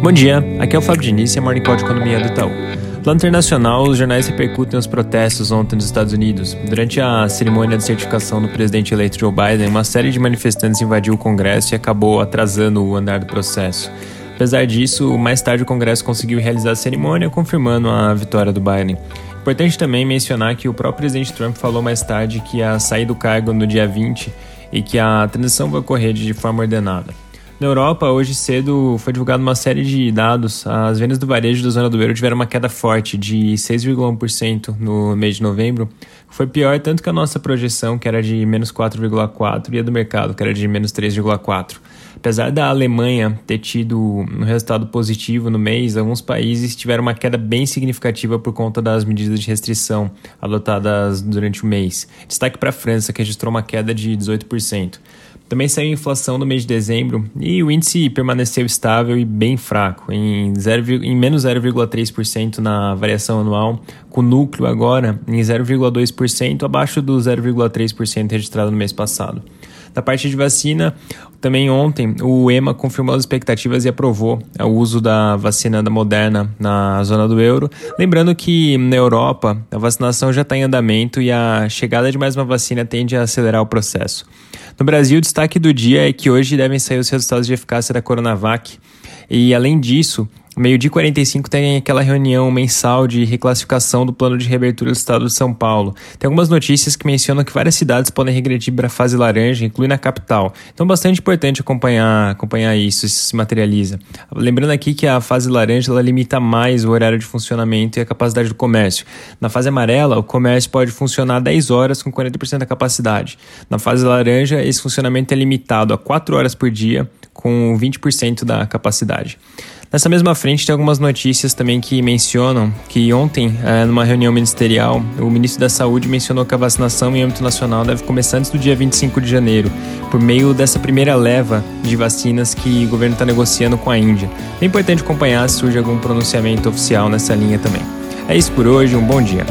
Bom dia, aqui é o Fábio Diniz e a Morning Call de Economia do Itaú. No plano internacional, os jornais repercutem os protestos ontem nos Estados Unidos. Durante a cerimônia de certificação do presidente eleito Joe Biden, uma série de manifestantes invadiu o Congresso e acabou atrasando o andar do processo. Apesar disso, mais tarde o Congresso conseguiu realizar a cerimônia, confirmando a vitória do Biden. Importante também mencionar que o próprio presidente Trump falou mais tarde que ia sair do cargo no dia 20 e que a transição vai ocorrer de forma ordenada. Na Europa, hoje cedo, foi divulgada uma série de dados. As vendas do varejo da zona do euro tiveram uma queda forte de 6,1% no mês de novembro. Foi pior tanto que a nossa projeção, que era de menos 4,4%, e a do mercado, que era de menos 3,4%. Apesar da Alemanha ter tido um resultado positivo no mês, alguns países tiveram uma queda bem significativa por conta das medidas de restrição adotadas durante o mês. Destaque para a França, que registrou uma queda de 18%. Também saiu a inflação no mês de dezembro e o índice permaneceu estável e bem fraco, em, 0, em menos 0,3% na variação anual, com o núcleo agora em 0,2%, abaixo do 0,3% registrado no mês passado. Da parte de vacina, também ontem o EMA confirmou as expectativas e aprovou o uso da vacina da Moderna na zona do euro. Lembrando que na Europa a vacinação já está em andamento e a chegada de mais uma vacina tende a acelerar o processo. No Brasil, o destaque do dia é que hoje devem sair os resultados de eficácia da Coronavac. E além disso, Meio-dia 45 tem aquela reunião mensal de reclassificação do plano de reabertura do estado de São Paulo. Tem algumas notícias que mencionam que várias cidades podem regredir para a fase laranja, incluindo a capital. Então, bastante importante acompanhar, acompanhar isso, isso se materializa. Lembrando aqui que a fase laranja ela limita mais o horário de funcionamento e a capacidade do comércio. Na fase amarela, o comércio pode funcionar 10 horas com 40% da capacidade. Na fase laranja, esse funcionamento é limitado a 4 horas por dia com 20% da capacidade. Nessa mesma frente, tem algumas notícias também que mencionam que ontem, é, numa reunião ministerial, o ministro da Saúde mencionou que a vacinação em âmbito nacional deve começar antes do dia 25 de janeiro, por meio dessa primeira leva de vacinas que o governo está negociando com a Índia. É importante acompanhar se surge algum pronunciamento oficial nessa linha também. É isso por hoje, um bom dia.